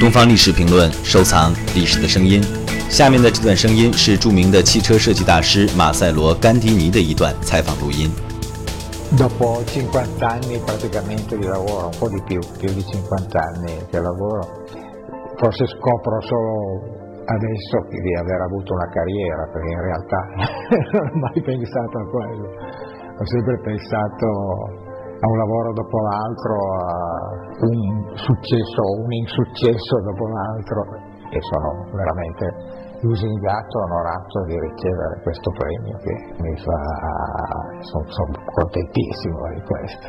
东方历史评论，收藏历史的声音。下面的这段声音是著名的汽车设计大师马塞罗·甘迪尼的一段采访录音。Dopo 50 anni praticamente di lavoro, un po' di più, più di 50 anni che lavoro, forse scopro solo adesso di aver avuto una carriera, perché in realtà non ho mai pensato a quello. Ho sempre pensato a un lavoro dopo l'altro, a successo o un insuccesso dopo l'altro e sono veramente lusingato, onorato di ricevere questo premio che mi fa, sono, sono contentissimo di questo.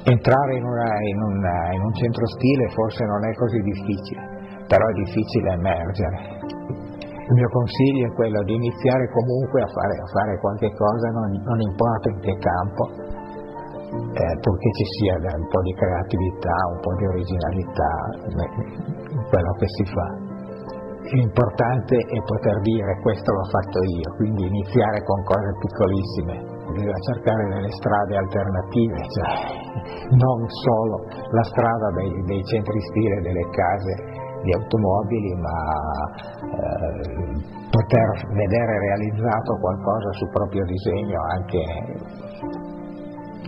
Entrare in, una, in, una, in un centro stile forse non è così difficile, però è difficile emergere. Il mio consiglio è quello di iniziare comunque a fare, a fare qualche cosa, non, non importa in che campo, eh, purché ci sia un po' di creatività, un po' di originalità in quello che si fa. L'importante è poter dire questo l'ho fatto io, quindi iniziare con cose piccolissime, bisogna cercare delle strade alternative, cioè non solo la strada dei, dei centri stile, delle case di automobili, ma eh, poter vedere realizzato qualcosa sul proprio disegno anche